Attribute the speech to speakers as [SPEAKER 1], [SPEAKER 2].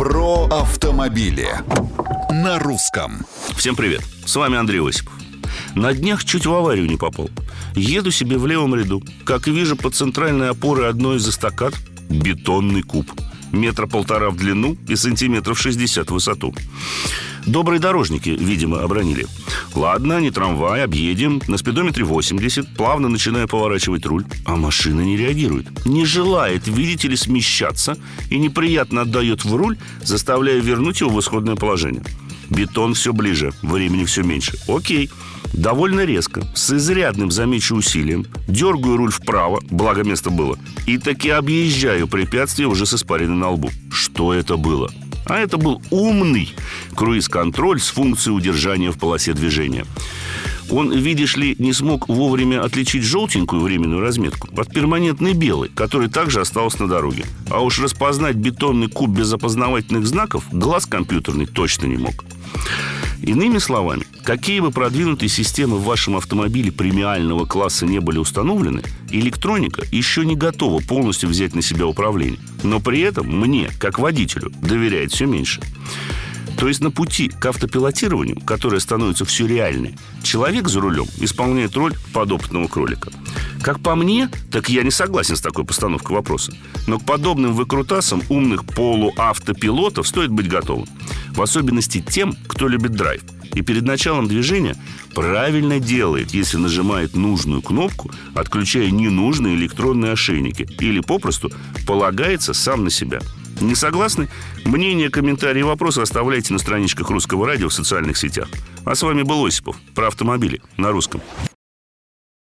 [SPEAKER 1] Про автомобили на русском.
[SPEAKER 2] Всем привет, с вами Андрей Осипов. На днях чуть в аварию не попал. Еду себе в левом ряду. Как вижу, под центральной опорой одной из эстакад бетонный куб. Метра полтора в длину и сантиметров 60 в высоту. Добрые дорожники, видимо, обронили. Ладно, не трамвай, объедем. На спидометре 80, плавно начинаю поворачивать руль. А машина не реагирует. Не желает, видите ли, смещаться и неприятно отдает в руль, заставляя вернуть его в исходное положение. Бетон все ближе, времени все меньше. Окей. Довольно резко, с изрядным, замечу, усилием, дергаю руль вправо, благо место было, и таки объезжаю препятствие уже с испариной на лбу. Что это было? А это был умный круиз-контроль с функцией удержания в полосе движения. Он, видишь ли, не смог вовремя отличить желтенькую временную разметку от перманентной белой, которая также осталась на дороге. А уж распознать бетонный куб без опознавательных знаков глаз компьютерный точно не мог. Иными словами, какие бы продвинутые системы в вашем автомобиле премиального класса не были установлены, электроника еще не готова полностью взять на себя управление. Но при этом мне, как водителю, доверяет все меньше. То есть на пути к автопилотированию, которое становится все реальнее, человек за рулем исполняет роль подопытного кролика. Как по мне, так я не согласен с такой постановкой вопроса. Но к подобным выкрутасам умных полуавтопилотов стоит быть готовым. В особенности тем, кто любит драйв. И перед началом движения правильно делает, если нажимает нужную кнопку, отключая ненужные электронные ошейники или попросту полагается сам на себя – не согласны? Мнения, комментарии и вопросы оставляйте на страничках Русского радио в социальных сетях. А с вами был Осипов про автомобили на русском.